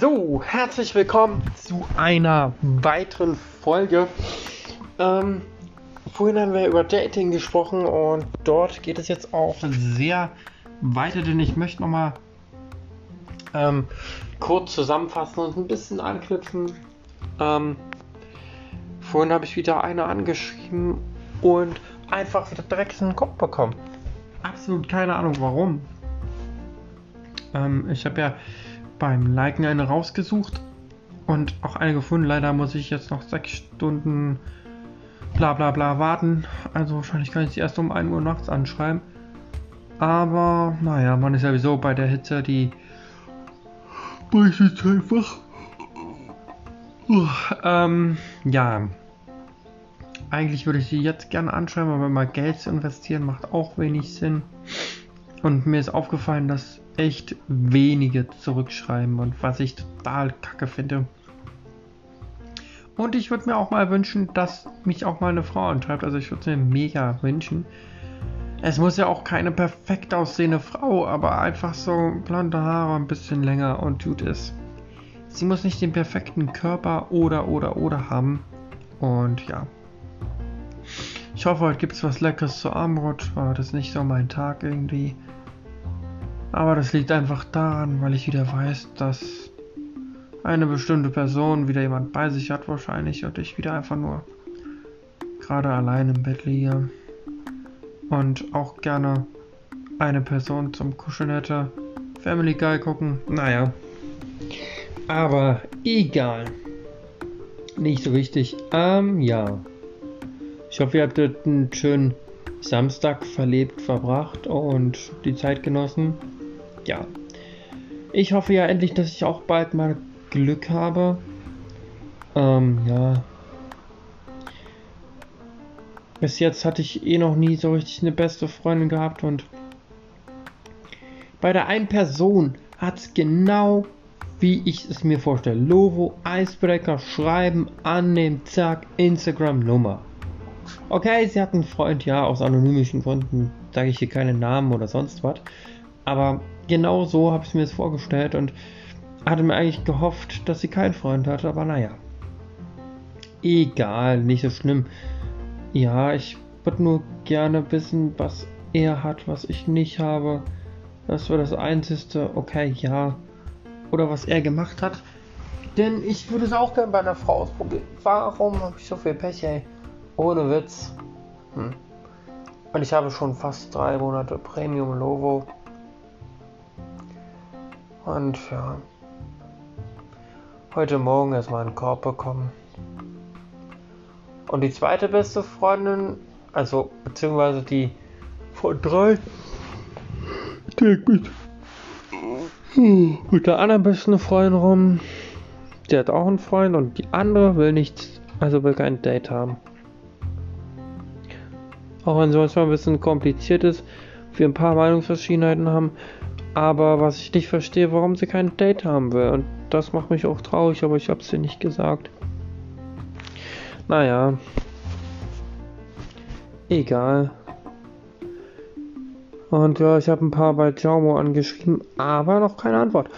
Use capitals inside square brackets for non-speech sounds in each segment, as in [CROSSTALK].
So, herzlich willkommen zu einer weiteren Folge. Ähm, vorhin haben wir über Dating gesprochen und dort geht es jetzt auch sehr weiter, denn ich möchte nochmal ähm, kurz zusammenfassen und ein bisschen anknüpfen. Ähm, vorhin habe ich wieder eine angeschrieben und einfach wieder direkt in den Kopf bekommen. Absolut keine Ahnung warum. Ähm, ich habe ja beim Liken eine rausgesucht und auch eine gefunden. Leider muss ich jetzt noch sechs Stunden bla bla bla warten. Also wahrscheinlich kann ich sie erst um 1 Uhr nachts anschreiben. Aber naja, man ist ja sowieso bei der Hitze, die beichtet einfach. Uh, ähm, ja. Eigentlich würde ich sie jetzt gerne anschreiben, aber mal Geld zu investieren macht auch wenig Sinn. Und mir ist aufgefallen, dass echt wenige zurückschreiben und was ich total kacke finde. Und ich würde mir auch mal wünschen, dass mich auch mal eine Frau anschreibt. Also ich würde es mir mega wünschen. Es muss ja auch keine perfekt aussehende Frau, aber einfach so blonde Haare, ein bisschen länger und tut es. Sie muss nicht den perfekten Körper oder oder oder haben. Und ja. Ich hoffe, heute gibt es was Leckeres zu Armbrot. War das nicht so mein Tag irgendwie. Aber das liegt einfach daran, weil ich wieder weiß, dass eine bestimmte Person wieder jemand bei sich hat wahrscheinlich und ich wieder einfach nur gerade allein im Bett liege und auch gerne eine Person zum Kuscheln hätte. Family Guy gucken, naja. Aber egal. Nicht so wichtig. Ähm, ja. Ich hoffe, ihr habt einen schönen Samstag verlebt, verbracht und die Zeit genossen ja. Ich hoffe ja endlich, dass ich auch bald mal Glück habe. Ähm, ja. Bis jetzt hatte ich eh noch nie so richtig eine beste Freundin gehabt und bei der einen Person hat es genau wie ich es mir vorstelle. Lovo, Icebreaker, schreiben, annehmen, zack, Instagram, Nummer. Okay, sie hat einen Freund, ja, aus anonymischen Gründen sage ich hier keine Namen oder sonst was. Aber genau so habe ich mir es vorgestellt und hatte mir eigentlich gehofft, dass sie keinen Freund hat, aber naja. Egal, nicht so schlimm. Ja, ich würde nur gerne wissen, was er hat, was ich nicht habe. Das war das Einzige. Okay, ja. Oder was er gemacht hat. Denn ich würde es auch gerne bei einer Frau ausprobieren. Warum habe ich so viel Pech, ey? Ohne Witz. Hm. Und ich habe schon fast drei Monate Premium Lovo. Und ja, heute Morgen erstmal einen Korb bekommen. Und die zweite beste Freundin, also beziehungsweise die von drei, die mit, mit der anderen besten Freundin rum. Die hat auch einen Freund und die andere will nichts, also will kein Date haben. Auch wenn es manchmal ein bisschen kompliziert ist, wir ein paar Meinungsverschiedenheiten haben, aber was ich nicht verstehe, warum sie kein Date haben will. Und das macht mich auch traurig, aber ich habe es ihr nicht gesagt. Naja. Egal. Und ja, ich habe ein paar bei Jaumo angeschrieben, aber noch keine Antwort.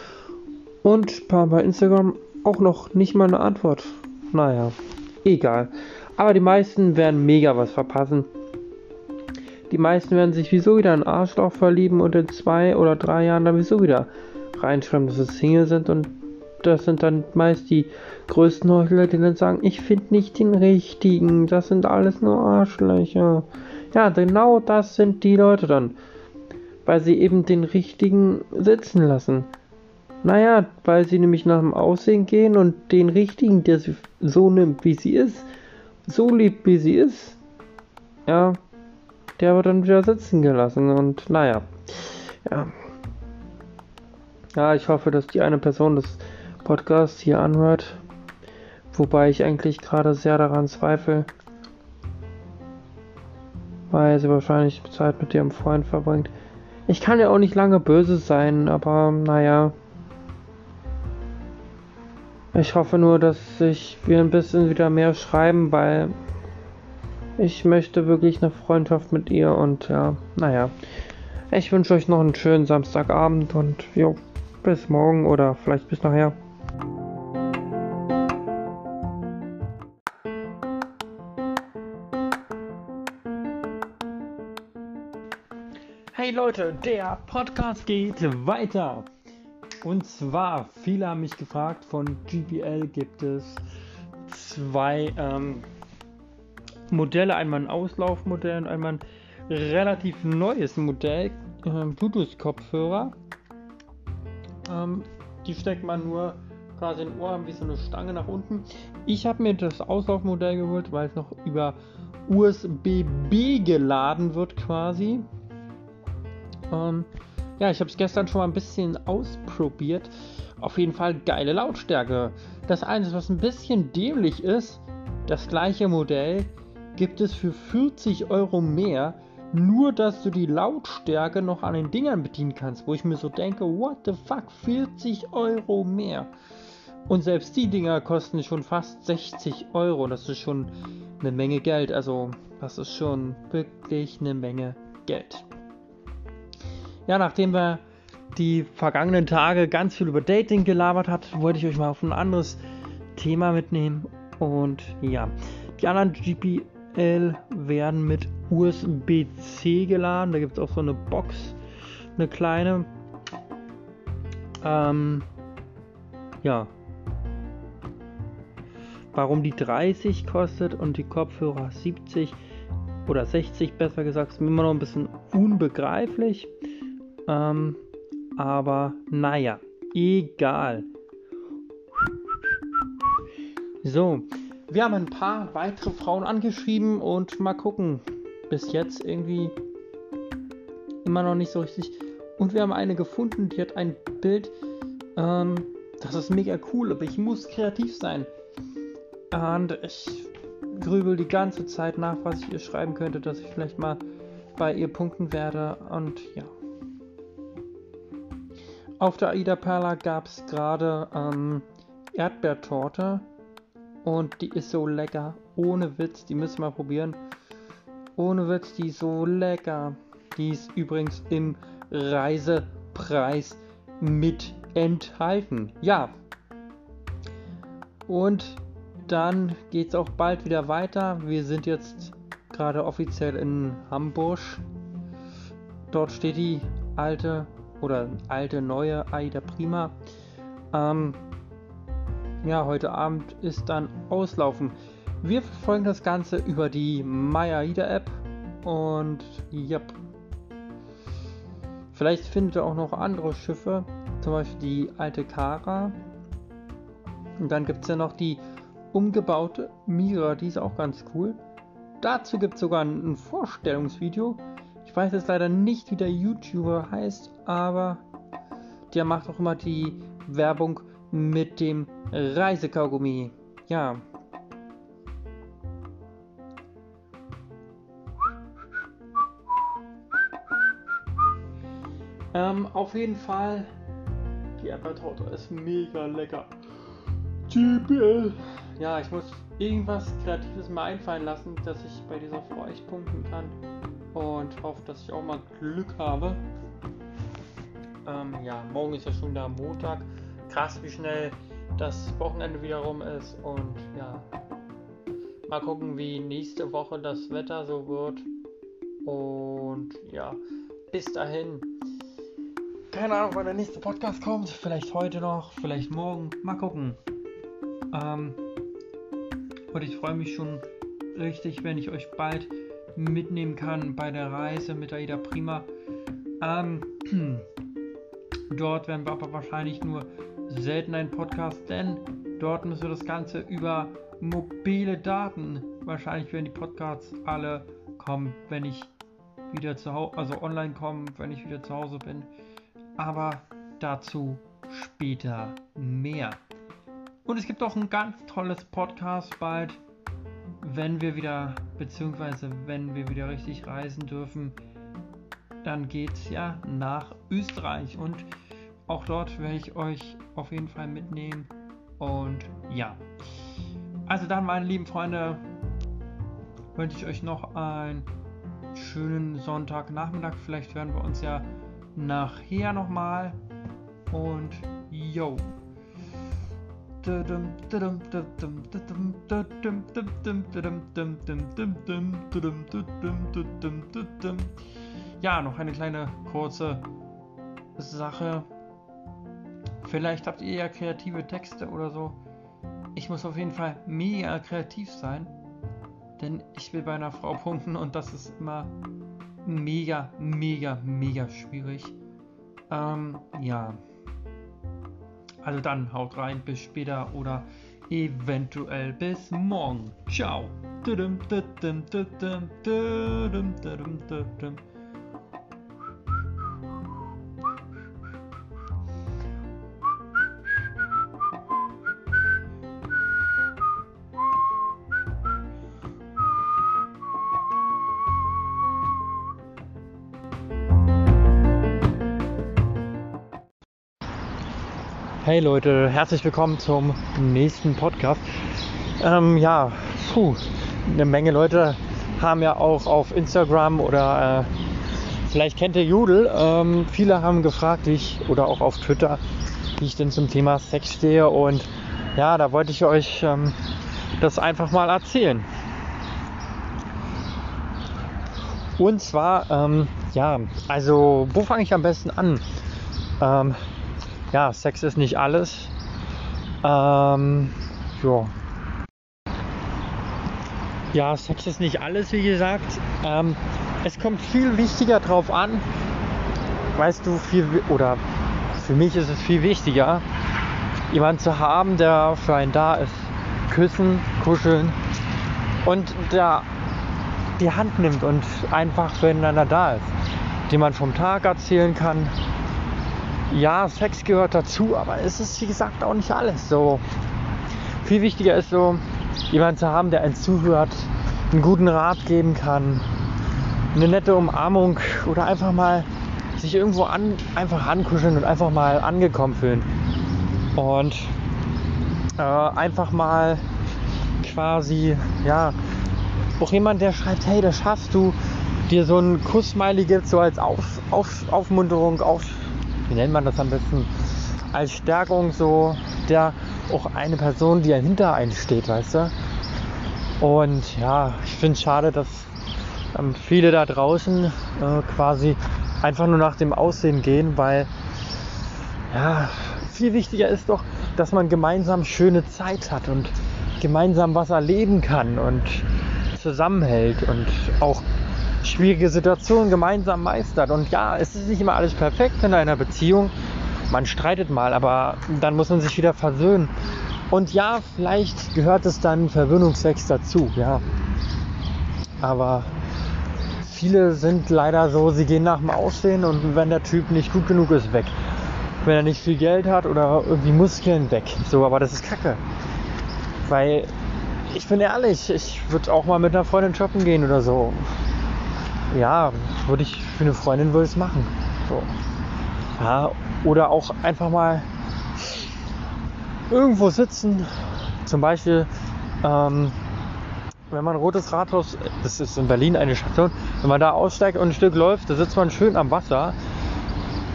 Und ein paar bei Instagram auch noch nicht mal eine Antwort. Naja, egal. Aber die meisten werden mega was verpassen. Die meisten werden sich wieso wieder in Arschloch verlieben und in zwei oder drei Jahren dann wieso wieder reinschreiben, dass sie Single sind und das sind dann meist die größten Heuchler, die dann sagen, ich finde nicht den richtigen, das sind alles nur Arschlöcher. Ja, genau das sind die Leute dann, weil sie eben den richtigen sitzen lassen. Naja, weil sie nämlich nach dem Aussehen gehen und den richtigen, der sie so nimmt, wie sie ist, so liebt, wie sie ist. Ja, der wird dann wieder sitzen gelassen und naja. Ja. Ja, ich hoffe, dass die eine Person des Podcasts hier anhört. Wobei ich eigentlich gerade sehr daran zweifle. Weil sie wahrscheinlich Zeit mit ihrem Freund verbringt. Ich kann ja auch nicht lange böse sein, aber naja. Ich hoffe nur, dass sich wir ein bisschen wieder mehr schreiben, weil Ich möchte wirklich eine Freundschaft mit ihr und ja, naja. Ich wünsche euch noch einen schönen Samstagabend und jo, bis morgen oder vielleicht bis nachher. Hey Leute, der Podcast geht weiter. Und zwar, viele haben mich gefragt, von GPL gibt es zwei ähm, Modelle, einmal ein Auslaufmodell und einmal ein relativ neues Modell, äh, Bluetooth-Kopfhörer. Ähm, die steckt man nur quasi in Ohren wie so eine Stange nach unten. Ich habe mir das Auslaufmodell geholt, weil es noch über USB-B geladen wird quasi. Ähm, ja, ich habe es gestern schon mal ein bisschen ausprobiert. Auf jeden Fall geile Lautstärke. Das Einzige, was ein bisschen dämlich ist, das gleiche Modell gibt es für 40 Euro mehr, nur dass du die Lautstärke noch an den Dingern bedienen kannst, wo ich mir so denke, what the fuck, 40 Euro mehr. Und selbst die Dinger kosten schon fast 60 Euro. Das ist schon eine Menge Geld. Also, das ist schon wirklich eine Menge Geld. Ja, nachdem wir die vergangenen Tage ganz viel über Dating gelabert hat, wollte ich euch mal auf ein anderes Thema mitnehmen. Und ja, die anderen GPL werden mit USB-C geladen. Da gibt es auch so eine Box, eine kleine. Ähm, ja. Warum die 30 kostet und die Kopfhörer 70 oder 60 besser gesagt, ist mir immer noch ein bisschen unbegreiflich. Ähm, aber naja, egal. So, wir haben ein paar weitere Frauen angeschrieben und mal gucken. Bis jetzt irgendwie immer noch nicht so richtig. Und wir haben eine gefunden, die hat ein Bild. Ähm, das ist mega cool, aber ich muss kreativ sein. Und ich grübel die ganze Zeit nach, was ich ihr schreiben könnte, dass ich vielleicht mal bei ihr punkten werde. Und ja. Auf der Aida Perla gab es gerade ähm, Erdbeertorte und die ist so lecker. Ohne Witz, die müssen wir probieren. Ohne Witz, die ist so lecker. Die ist übrigens im Reisepreis mit enthalten. Ja. Und dann geht es auch bald wieder weiter. Wir sind jetzt gerade offiziell in Hamburg. Dort steht die alte oder alte, neue AIDA Prima. Ähm, ja, heute Abend ist dann Auslaufen. Wir verfolgen das Ganze über die MyAIDA App und ja, vielleicht findet ihr auch noch andere Schiffe, zum Beispiel die alte Kara. Und dann gibt es ja noch die umgebaute Mira, die ist auch ganz cool. Dazu gibt es sogar ein Vorstellungsvideo. Ich weiß jetzt leider nicht, wie der YouTuber heißt, aber der macht auch immer die Werbung mit dem Reisekaugummi. Ja. Ähm, auf jeden Fall, die Erdbeertorte ist mega lecker. GPL. Ja, ich muss irgendwas Kreatives mal einfallen lassen, dass ich bei dieser Frau echt punkten kann und hoffe, dass ich auch mal Glück habe. Ähm, ja, morgen ist ja schon der Montag. Krass, wie schnell das Wochenende wieder rum ist und ja, mal gucken, wie nächste Woche das Wetter so wird. Und ja, bis dahin. Keine Ahnung, wann der nächste Podcast kommt. Vielleicht heute noch, vielleicht morgen. Mal gucken. Ähm, und ich freue mich schon richtig, wenn ich euch bald mitnehmen kann bei der Reise mit Aida Prima. Ähm, [CLEARS THROAT] dort werden wir aber wahrscheinlich nur selten einen Podcast, denn dort müssen wir das Ganze über mobile Daten. Wahrscheinlich werden die Podcasts alle kommen, wenn ich wieder zu Hause, also online kommen, wenn ich wieder zu Hause bin. Aber dazu später mehr. Und es gibt auch ein ganz tolles Podcast bald wenn wir wieder, beziehungsweise wenn wir wieder richtig reisen dürfen, dann geht es ja nach Österreich und auch dort werde ich euch auf jeden Fall mitnehmen. Und ja, also dann, meine lieben Freunde, wünsche ich euch noch einen schönen Sonntagnachmittag. Vielleicht hören wir uns ja nachher nochmal. Und yo. Ja, noch eine kleine kurze Sache. Vielleicht habt ihr ja kreative Texte oder so. Ich muss auf jeden Fall mega kreativ sein, denn ich will bei einer Frau punkten und das ist immer mega, mega, mega schwierig. Ähm, ja. Also dann haut rein, bis später oder eventuell bis morgen. Ciao. Hey Leute, herzlich willkommen zum nächsten Podcast. Ähm, ja, puh, eine Menge Leute haben ja auch auf Instagram oder äh, vielleicht kennt ihr Judel. Ähm, viele haben gefragt, wie ich oder auch auf Twitter, wie ich denn zum Thema Sex stehe und ja, da wollte ich euch ähm, das einfach mal erzählen. Und zwar, ähm, ja, also wo fange ich am besten an? Ja, Sex ist nicht alles. Ähm, ja. Ja, Sex ist nicht alles, wie gesagt. Ähm, es kommt viel wichtiger drauf an. Weißt du, viel, oder für mich ist es viel wichtiger, jemanden zu haben, der für einen da ist. Küssen, kuscheln und der die Hand nimmt und einfach füreinander da ist. Den man vom Tag erzählen kann, ja, Sex gehört dazu, aber es ist wie gesagt auch nicht alles. So viel wichtiger ist so, jemanden zu haben, der einen zuhört, einen guten Rat geben kann, eine nette Umarmung oder einfach mal sich irgendwo an, einfach ankuscheln und einfach mal angekommen fühlen. Und äh, einfach mal quasi, ja, auch jemand, der schreibt, hey, das schaffst du, dir so einen Kussmiley gibt, so als Auf, Auf, Aufmunterung, auf, wie nennt man das am besten, als Stärkung so der auch eine Person, die hinter einen steht, weißt du? Und ja, ich finde es schade, dass ähm, viele da draußen äh, quasi einfach nur nach dem Aussehen gehen, weil ja, viel wichtiger ist doch, dass man gemeinsam schöne Zeit hat und gemeinsam was erleben kann und zusammenhält und auch schwierige Situationen gemeinsam meistert. Und ja, es ist nicht immer alles perfekt in einer Beziehung. Man streitet mal, aber dann muss man sich wieder versöhnen. Und ja, vielleicht gehört es dann Verwöhnungsex dazu, ja. Aber viele sind leider so, sie gehen nach dem Aussehen und wenn der Typ nicht gut genug ist, weg. Wenn er nicht viel Geld hat oder irgendwie Muskeln, weg. So, aber das ist Kacke. Weil ich bin ehrlich, ich würde auch mal mit einer Freundin shoppen gehen oder so ja, würde ich für eine Freundin würde es machen. So. Ja, oder auch einfach mal irgendwo sitzen. Zum Beispiel, ähm, wenn man rotes Rathaus, das ist in Berlin eine Station, wenn man da aussteigt und ein Stück läuft, da sitzt man schön am Wasser.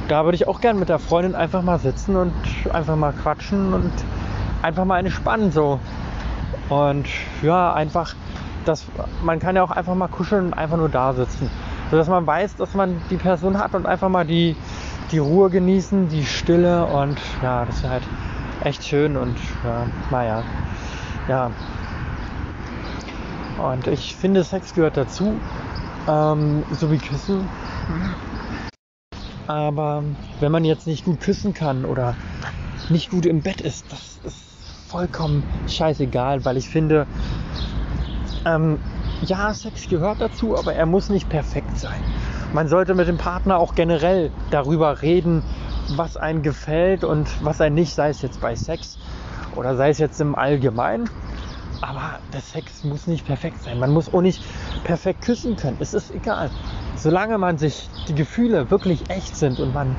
Da würde ich auch gern mit der Freundin einfach mal sitzen und einfach mal quatschen und einfach mal entspannen so. Und ja, einfach dass man kann ja auch einfach mal kuscheln und einfach nur da sitzen. Sodass man weiß, dass man die Person hat und einfach mal die, die Ruhe genießen, die Stille und ja, das ist halt echt schön und ja, naja, ja. Und ich finde, Sex gehört dazu, ähm, so wie Küssen. Aber wenn man jetzt nicht gut küssen kann oder nicht gut im Bett ist, das ist vollkommen scheißegal, weil ich finde, ähm, ja, Sex gehört dazu, aber er muss nicht perfekt sein. Man sollte mit dem Partner auch generell darüber reden, was einem gefällt und was einem nicht, sei es jetzt bei Sex oder sei es jetzt im Allgemeinen. Aber der Sex muss nicht perfekt sein. Man muss auch nicht perfekt küssen können. Es ist egal. Solange man sich die Gefühle wirklich echt sind und man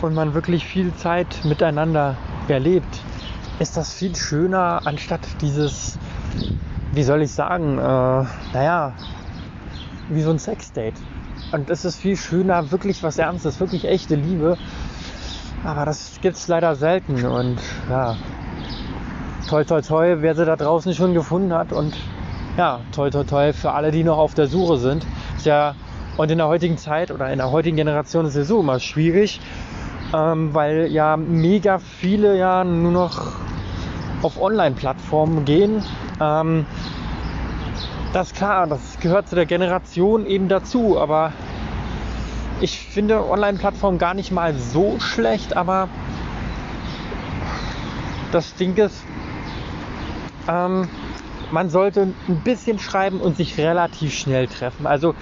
und man wirklich viel Zeit miteinander erlebt, ist das viel schöner, anstatt dieses wie soll ich sagen, äh, naja, wie so ein Sexdate. Und das ist viel schöner, wirklich was Ernstes, wirklich echte Liebe. Aber das gibt es leider selten. Und ja, toll, toll, toll, wer sie da draußen schon gefunden hat. Und ja, toll, toll, toll für alle, die noch auf der Suche sind. Ist ja, und in der heutigen Zeit oder in der heutigen Generation ist es so immer schwierig, ähm, weil ja mega viele ja nur noch auf Online-Plattformen gehen. Ähm, das ist klar, das gehört zu der Generation eben dazu, aber ich finde Online-Plattformen gar nicht mal so schlecht, aber das Ding ist, ähm, man sollte ein bisschen schreiben und sich relativ schnell treffen. Also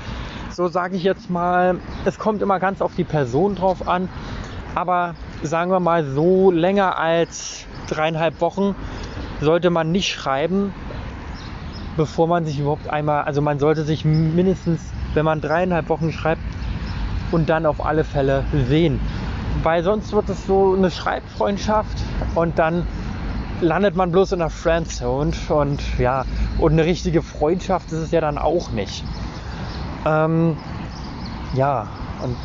so sage ich jetzt mal, es kommt immer ganz auf die Person drauf an, aber sagen wir mal so länger als dreieinhalb Wochen sollte man nicht schreiben, bevor man sich überhaupt einmal, also man sollte sich mindestens, wenn man dreieinhalb Wochen schreibt, und dann auf alle Fälle sehen. Weil sonst wird es so eine Schreibfreundschaft und dann landet man bloß in der Friendzone und ja, und eine richtige Freundschaft ist es ja dann auch nicht. Ähm, ja, und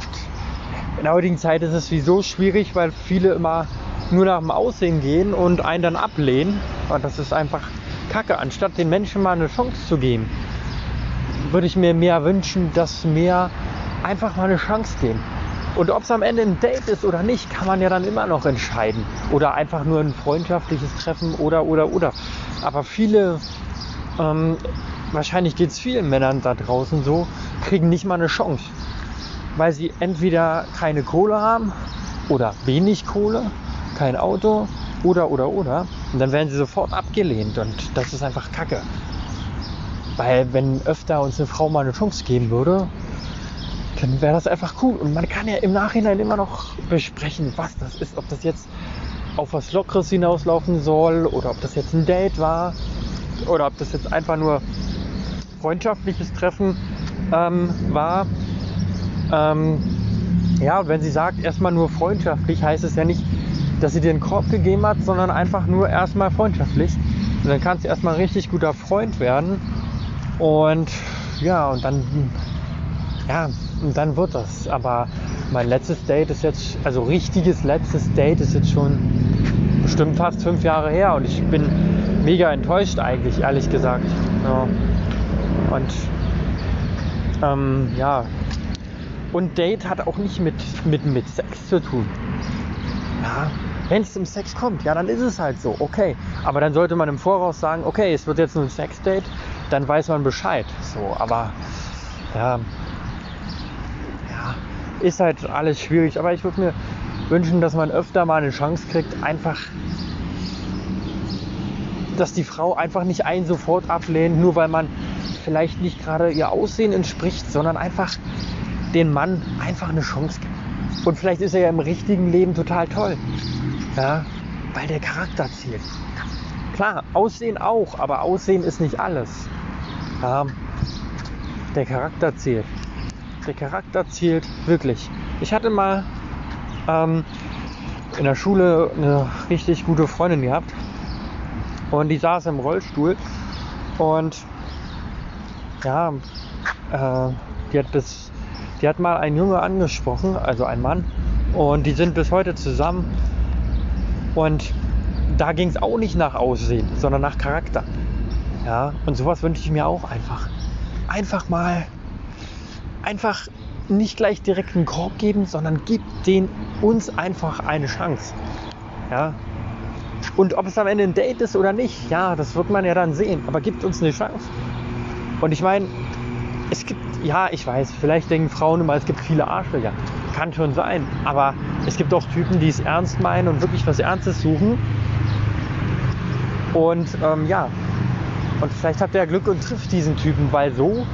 in der heutigen Zeit ist es sowieso schwierig, weil viele immer nur nach dem Aussehen gehen und einen dann ablehnen. Und das ist einfach Kacke. Anstatt den Menschen mal eine Chance zu geben, würde ich mir mehr wünschen, dass mehr einfach mal eine Chance geben. Und ob es am Ende ein Date ist oder nicht, kann man ja dann immer noch entscheiden. Oder einfach nur ein freundschaftliches Treffen oder, oder, oder. Aber viele, ähm, wahrscheinlich geht es vielen Männern da draußen so, kriegen nicht mal eine Chance. Weil sie entweder keine Kohle haben oder wenig Kohle, kein Auto oder, oder, oder. Und dann werden sie sofort abgelehnt und das ist einfach Kacke. Weil wenn öfter uns eine Frau mal eine Chance geben würde, dann wäre das einfach cool. Und man kann ja im Nachhinein immer noch besprechen, was das ist. Ob das jetzt auf was Lockeres hinauslaufen soll oder ob das jetzt ein Date war oder ob das jetzt einfach nur freundschaftliches Treffen ähm, war. Ähm, ja, wenn sie sagt, erstmal nur freundschaftlich, heißt es ja nicht, dass sie dir einen Korb gegeben hat, sondern einfach nur erstmal freundschaftlich. Und dann kannst du erstmal ein richtig guter Freund werden. Und ja, und dann, ja, und dann wird das. Aber mein letztes Date ist jetzt, also richtiges letztes Date ist jetzt schon bestimmt fast fünf Jahre her und ich bin mega enttäuscht eigentlich, ehrlich gesagt. Ja. Und ähm, ja. Und Date hat auch nicht mit, mit, mit Sex zu tun. Ja, wenn es zum Sex kommt, ja, dann ist es halt so, okay. Aber dann sollte man im Voraus sagen, okay, es wird jetzt ein Sex-Date, dann weiß man Bescheid. So, aber ja, ist halt alles schwierig. Aber ich würde mir wünschen, dass man öfter mal eine Chance kriegt, einfach, dass die Frau einfach nicht einen sofort ablehnt, nur weil man vielleicht nicht gerade ihr Aussehen entspricht, sondern einfach den Mann einfach eine Chance gibt. Und vielleicht ist er ja im richtigen Leben total toll. Ja, weil der Charakter zählt. Klar, Aussehen auch, aber Aussehen ist nicht alles. Ja, der Charakter zählt. Der Charakter zählt wirklich. Ich hatte mal ähm, in der Schule eine richtig gute Freundin gehabt und die saß im Rollstuhl und ja, äh, die hat bis, die hat mal einen Junge angesprochen, also ein Mann, und die sind bis heute zusammen und da ging es auch nicht nach Aussehen, sondern nach Charakter. Ja, und sowas wünsche ich mir auch einfach. Einfach mal einfach nicht gleich direkt einen Korb geben, sondern gibt den uns einfach eine Chance. Ja. Und ob es am Ende ein Date ist oder nicht, ja, das wird man ja dann sehen. Aber gibt uns eine Chance. Und ich meine, es gibt, ja, ich weiß, vielleicht denken Frauen immer, es gibt viele Arschlöcher. Kann schon sein. Aber es gibt auch Typen, die es ernst meinen und wirklich was Ernstes suchen. Und ähm, ja, und vielleicht habt ihr Glück und trifft diesen Typen, weil so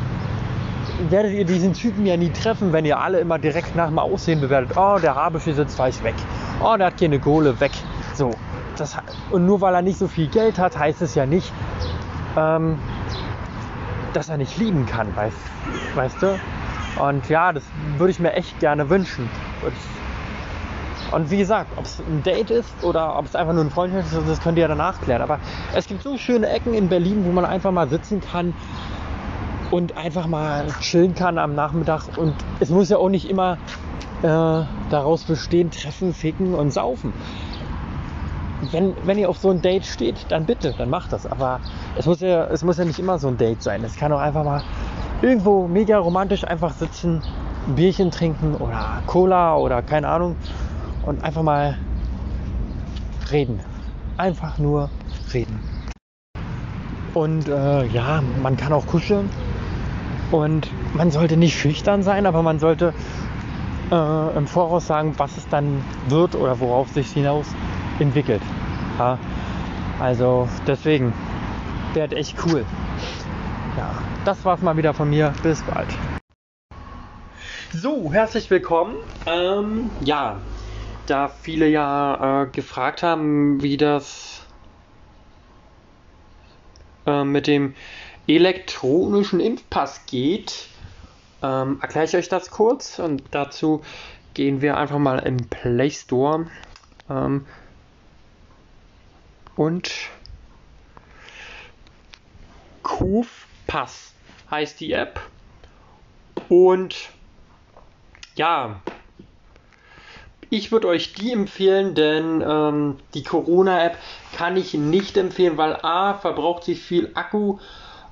werdet ihr diesen Typen ja nie treffen, wenn ihr alle immer direkt nach dem Aussehen bewertet. Oh, der Haarbüschel sitzt falsch weg. Oh, der hat keine Kohle weg. So. Das, und nur weil er nicht so viel Geld hat, heißt es ja nicht, ähm, dass er nicht lieben kann, weißt, weißt du? Und ja, das würde ich mir echt gerne wünschen. Und wie gesagt, ob es ein Date ist oder ob es einfach nur ein Freund ist, das könnt ihr ja danach klären. Aber es gibt so schöne Ecken in Berlin, wo man einfach mal sitzen kann und einfach mal chillen kann am Nachmittag. Und es muss ja auch nicht immer äh, daraus bestehen, treffen, ficken und saufen. Wenn, wenn ihr auf so ein Date steht, dann bitte, dann macht das. Aber es muss ja, es muss ja nicht immer so ein Date sein. Es kann auch einfach mal irgendwo mega romantisch einfach sitzen, ein Bierchen trinken oder Cola oder keine Ahnung und einfach mal reden. Einfach nur reden. Und äh, ja, man kann auch kuscheln. Und man sollte nicht schüchtern sein, aber man sollte äh, im Voraus sagen, was es dann wird oder worauf sich hinaus entwickelt. Ja, also deswegen, wäre echt cool. Ja, das war's mal wieder von mir. Bis bald. So, herzlich willkommen. Ähm, ja, da viele ja äh, gefragt haben, wie das äh, mit dem elektronischen Impfpass geht, ähm, erkläre ich euch das kurz und dazu gehen wir einfach mal im Play Store ähm, und Kufpass heißt die App und ja, ich würde euch die empfehlen, denn ähm, die Corona-App kann ich nicht empfehlen, weil A, verbraucht sie viel Akku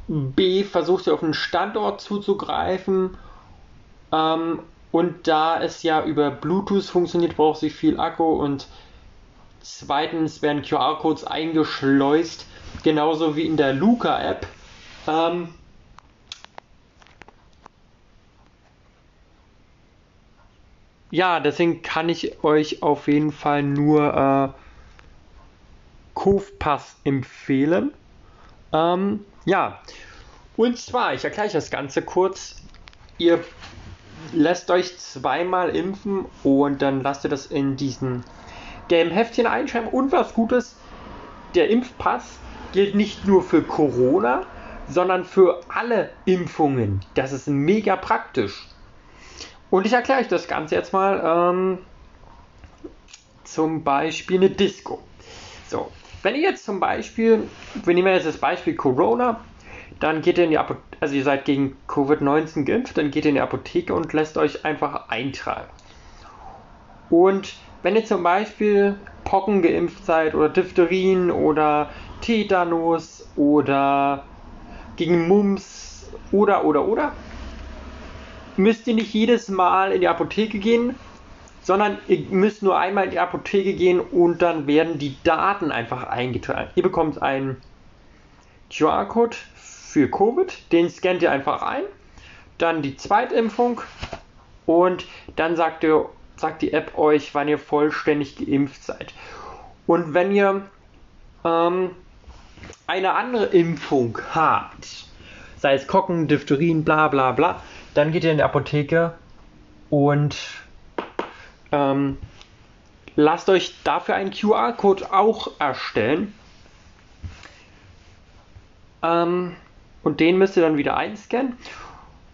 B versucht sie auf einen Standort zuzugreifen. Ähm, und da es ja über Bluetooth funktioniert, braucht sie viel Akku. Und zweitens werden QR-Codes eingeschleust, genauso wie in der Luca-App. Ähm, ja, deswegen kann ich euch auf jeden Fall nur äh, Kofpass empfehlen. Ähm, ja, und zwar, ich erkläre euch das Ganze kurz. Ihr lässt euch zweimal impfen und dann lasst ihr das in diesen gelben Heftchen einschreiben. Und was Gutes, der Impfpass gilt nicht nur für Corona, sondern für alle Impfungen. Das ist mega praktisch. Und ich erkläre euch das Ganze jetzt mal. Ähm, zum Beispiel eine Disco. So, wenn ihr jetzt zum Beispiel, wir nehmen jetzt das Beispiel Corona, dann geht ihr in die Apotheke, also ihr seid gegen Covid-19 geimpft, dann geht ihr in die Apotheke und lässt euch einfach eintragen. Und wenn ihr zum Beispiel Pocken geimpft seid oder Diphterien oder Tetanus oder gegen Mumps oder oder oder, müsst ihr nicht jedes Mal in die Apotheke gehen, sondern ihr müsst nur einmal in die Apotheke gehen und dann werden die Daten einfach eingetragen. Ihr bekommt einen QR-Code für Covid, den scannt ihr einfach ein, dann die Zweitimpfung und dann sagt, ihr, sagt die App euch, wann ihr vollständig geimpft seid. Und wenn ihr ähm, eine andere Impfung habt, sei es Kocken, Diphterien, bla bla bla, dann geht ihr in die Apotheke und ähm, lasst euch dafür einen QR-Code auch erstellen. Ähm, und den müsst ihr dann wieder einscannen.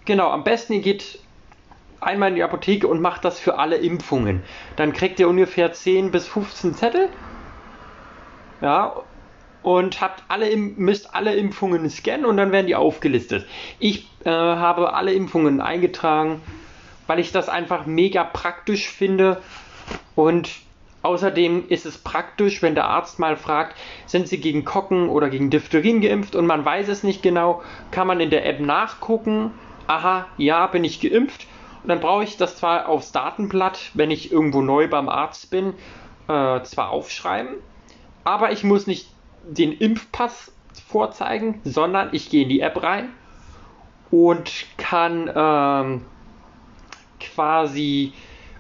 Genau, am besten ihr geht einmal in die Apotheke und macht das für alle Impfungen. Dann kriegt ihr ungefähr 10 bis 15 Zettel. Ja, und habt alle, müsst alle Impfungen scannen und dann werden die aufgelistet. Ich äh, habe alle Impfungen eingetragen weil ich das einfach mega praktisch finde und außerdem ist es praktisch, wenn der Arzt mal fragt, sind Sie gegen Kocken oder gegen Diphtherin geimpft und man weiß es nicht genau, kann man in der App nachgucken, aha, ja, bin ich geimpft dann brauche ich das zwar aufs Datenblatt, wenn ich irgendwo neu beim Arzt bin, äh, zwar aufschreiben, aber ich muss nicht den Impfpass vorzeigen, sondern ich gehe in die App rein und kann ähm, quasi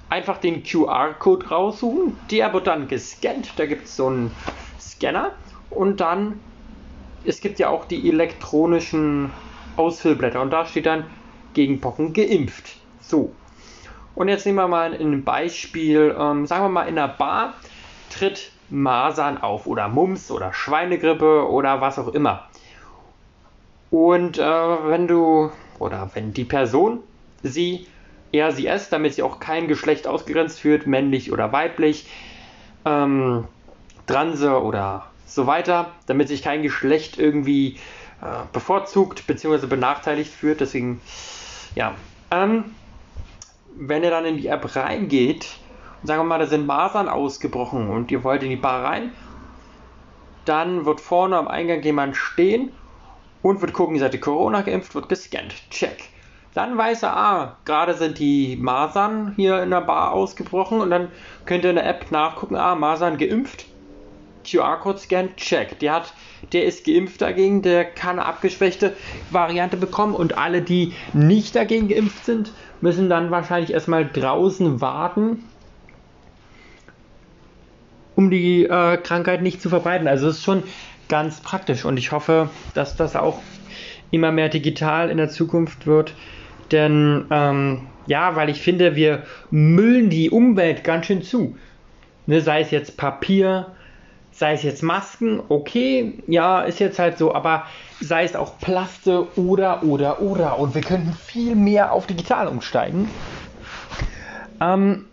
einfach den QR-Code raussuchen. Der wird dann gescannt. Da gibt es so einen Scanner. Und dann, es gibt ja auch die elektronischen Ausfüllblätter. Und da steht dann gegen Pocken geimpft. So. Und jetzt nehmen wir mal ein Beispiel. Ähm, sagen wir mal, in einer Bar tritt Masern auf oder Mumps oder Schweinegrippe oder was auch immer. Und äh, wenn du oder wenn die Person sie RCS, damit sie auch kein Geschlecht ausgegrenzt führt, männlich oder weiblich, ähm, Transe oder so weiter, damit sich kein Geschlecht irgendwie äh, bevorzugt bzw. benachteiligt führt. Deswegen, ja. Ähm, wenn ihr dann in die App reingeht, sagen wir mal, da sind Masern ausgebrochen und ihr wollt in die Bar rein, dann wird vorne am Eingang jemand stehen und wird gucken, seid ihr Corona geimpft, wird gescannt. Check. Dann weiß er, ah, gerade sind die Masern hier in der Bar ausgebrochen und dann könnt ihr in der App nachgucken, ah, Masern geimpft. QR-Code scan, check. Der hat, der ist geimpft dagegen, der kann eine abgeschwächte Variante bekommen und alle, die nicht dagegen geimpft sind, müssen dann wahrscheinlich erstmal draußen warten, um die äh, Krankheit nicht zu verbreiten. Also es ist schon ganz praktisch und ich hoffe, dass das auch immer mehr digital in der Zukunft wird. Denn ähm, ja, weil ich finde, wir müllen die Umwelt ganz schön zu. Ne, sei es jetzt Papier, sei es jetzt Masken, okay, ja, ist jetzt halt so, aber sei es auch Plaste oder, oder, oder. Und wir könnten viel mehr auf digital umsteigen. Ähm,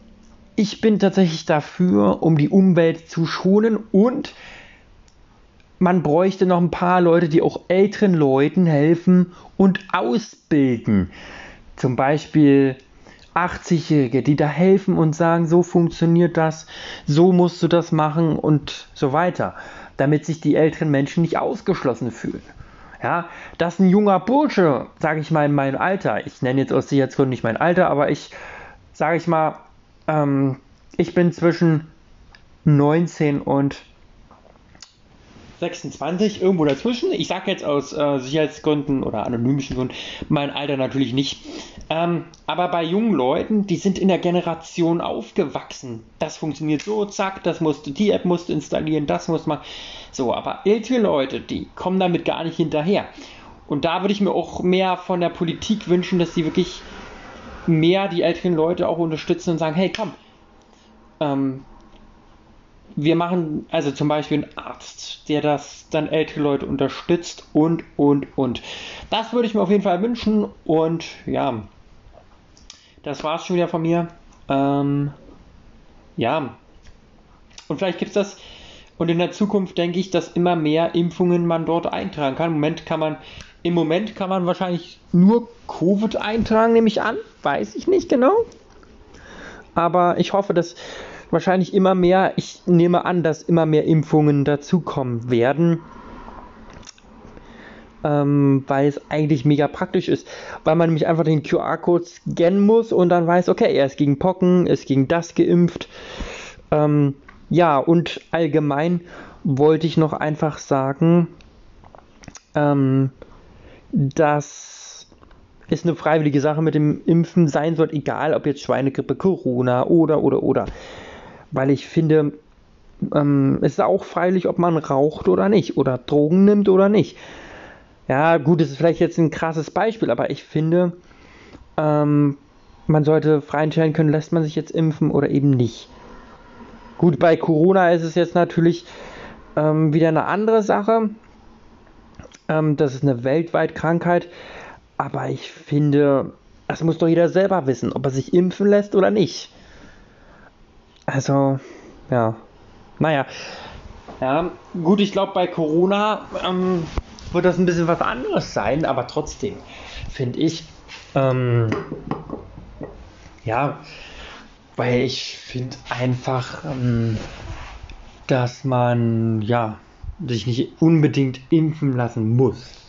ich bin tatsächlich dafür, um die Umwelt zu schonen und man bräuchte noch ein paar Leute, die auch älteren Leuten helfen und ausbilden. Zum Beispiel 80-Jährige, die da helfen und sagen, so funktioniert das, so musst du das machen und so weiter, damit sich die älteren Menschen nicht ausgeschlossen fühlen. Ja, dass ein junger Bursche, sage ich mal in meinem Alter, ich nenne jetzt aus Sicherheitsgründen nicht mein Alter, aber ich, sage ich mal, ähm, ich bin zwischen 19 und 26, irgendwo dazwischen. Ich sage jetzt aus äh, Sicherheitsgründen oder anonymischen Gründen mein Alter natürlich nicht. Ähm, aber bei jungen Leuten, die sind in der Generation aufgewachsen. Das funktioniert so, zack, das musst die App musst du installieren, das muss man. So, aber ältere Leute, die kommen damit gar nicht hinterher. Und da würde ich mir auch mehr von der Politik wünschen, dass sie wirklich mehr die älteren Leute auch unterstützen und sagen, hey komm, ähm, wir machen also zum Beispiel einen Arzt, der das dann ältere Leute unterstützt und, und, und. Das würde ich mir auf jeden Fall wünschen und ja, das war es schon wieder von mir. Ähm, ja, und vielleicht gibt es das und in der Zukunft denke ich, dass immer mehr Impfungen man dort eintragen kann. Im Moment kann man, im Moment kann man wahrscheinlich nur Covid eintragen, nehme ich an. Weiß ich nicht genau. Aber ich hoffe, dass wahrscheinlich immer mehr, ich nehme an, dass immer mehr Impfungen dazukommen werden. Ähm, weil es eigentlich mega praktisch ist, weil man nämlich einfach den QR-Code scannen muss und dann weiß, okay, er ist gegen Pocken, ist gegen das geimpft. Ähm, ja, und allgemein wollte ich noch einfach sagen, ähm, dass es eine freiwillige Sache mit dem Impfen sein soll, egal ob jetzt Schweinegrippe, Corona oder oder oder weil ich finde, ähm, es ist auch freilich, ob man raucht oder nicht oder Drogen nimmt oder nicht. Ja, gut, das ist vielleicht jetzt ein krasses Beispiel, aber ich finde, ähm, man sollte frei entscheiden können, lässt man sich jetzt impfen oder eben nicht. Gut, bei Corona ist es jetzt natürlich ähm, wieder eine andere Sache. Ähm, das ist eine weltweit Krankheit, aber ich finde, das muss doch jeder selber wissen, ob er sich impfen lässt oder nicht. Also, ja. Naja. Ja, gut, ich glaube, bei Corona ähm, wird das ein bisschen was anderes sein, aber trotzdem finde ich, ähm, ja, weil ich finde einfach, ähm, dass man, ja, sich nicht unbedingt impfen lassen muss.